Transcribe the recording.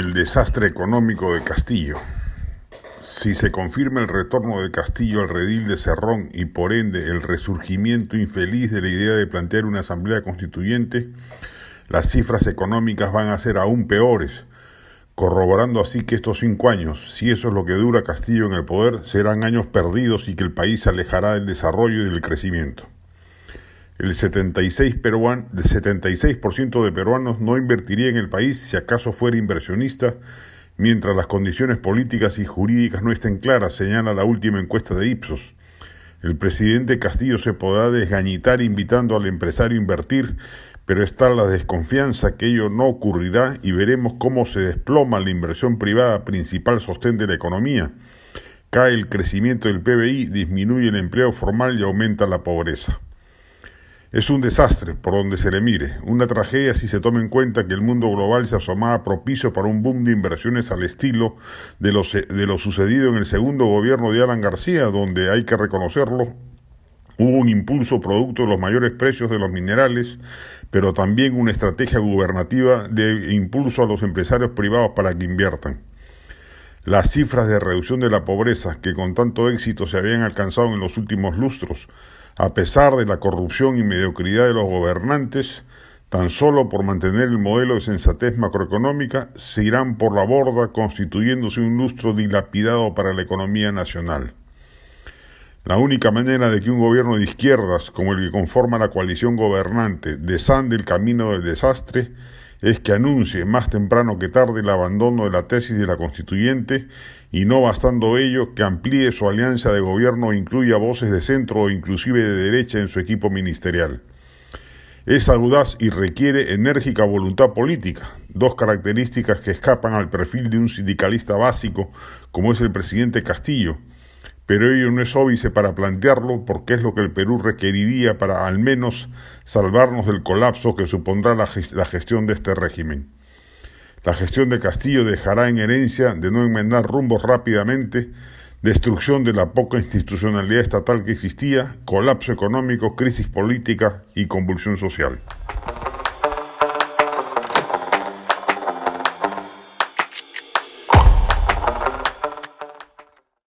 El desastre económico de Castillo. Si se confirma el retorno de Castillo al redil de Cerrón y por ende el resurgimiento infeliz de la idea de plantear una asamblea constituyente, las cifras económicas van a ser aún peores, corroborando así que estos cinco años, si eso es lo que dura Castillo en el poder, serán años perdidos y que el país se alejará del desarrollo y del crecimiento. El 76%, peruan, el 76 de peruanos no invertiría en el país si acaso fuera inversionista, mientras las condiciones políticas y jurídicas no estén claras, señala la última encuesta de Ipsos. El presidente Castillo se podrá desgañitar invitando al empresario a invertir, pero está la desconfianza que ello no ocurrirá y veremos cómo se desploma la inversión privada, principal sostén de la economía. Cae el crecimiento del PBI, disminuye el empleo formal y aumenta la pobreza. Es un desastre por donde se le mire, una tragedia si se toma en cuenta que el mundo global se asomaba propicio para un boom de inversiones al estilo de lo, de lo sucedido en el segundo gobierno de Alan García, donde hay que reconocerlo, hubo un impulso producto de los mayores precios de los minerales, pero también una estrategia gubernativa de impulso a los empresarios privados para que inviertan. Las cifras de reducción de la pobreza que con tanto éxito se habían alcanzado en los últimos lustros a pesar de la corrupción y mediocridad de los gobernantes, tan solo por mantener el modelo de sensatez macroeconómica, se irán por la borda constituyéndose un lustro dilapidado para la economía nacional. La única manera de que un gobierno de izquierdas, como el que conforma la coalición gobernante, desande el camino del desastre, es que anuncie más temprano que tarde el abandono de la tesis de la constituyente y no bastando ello, que amplíe su alianza de gobierno e incluya voces de centro o inclusive de derecha en su equipo ministerial. Es audaz y requiere enérgica voluntad política, dos características que escapan al perfil de un sindicalista básico como es el presidente Castillo, pero ello no es óbice para plantearlo porque es lo que el Perú requeriría para al menos salvarnos del colapso que supondrá la, gestión de este régimen. La gestión de Castillo dejará en herencia de no enmendar rumbos rápidamente, destrucción de la poca institucionalidad estatal que existía, colapso económico, crisis política y convulsión social.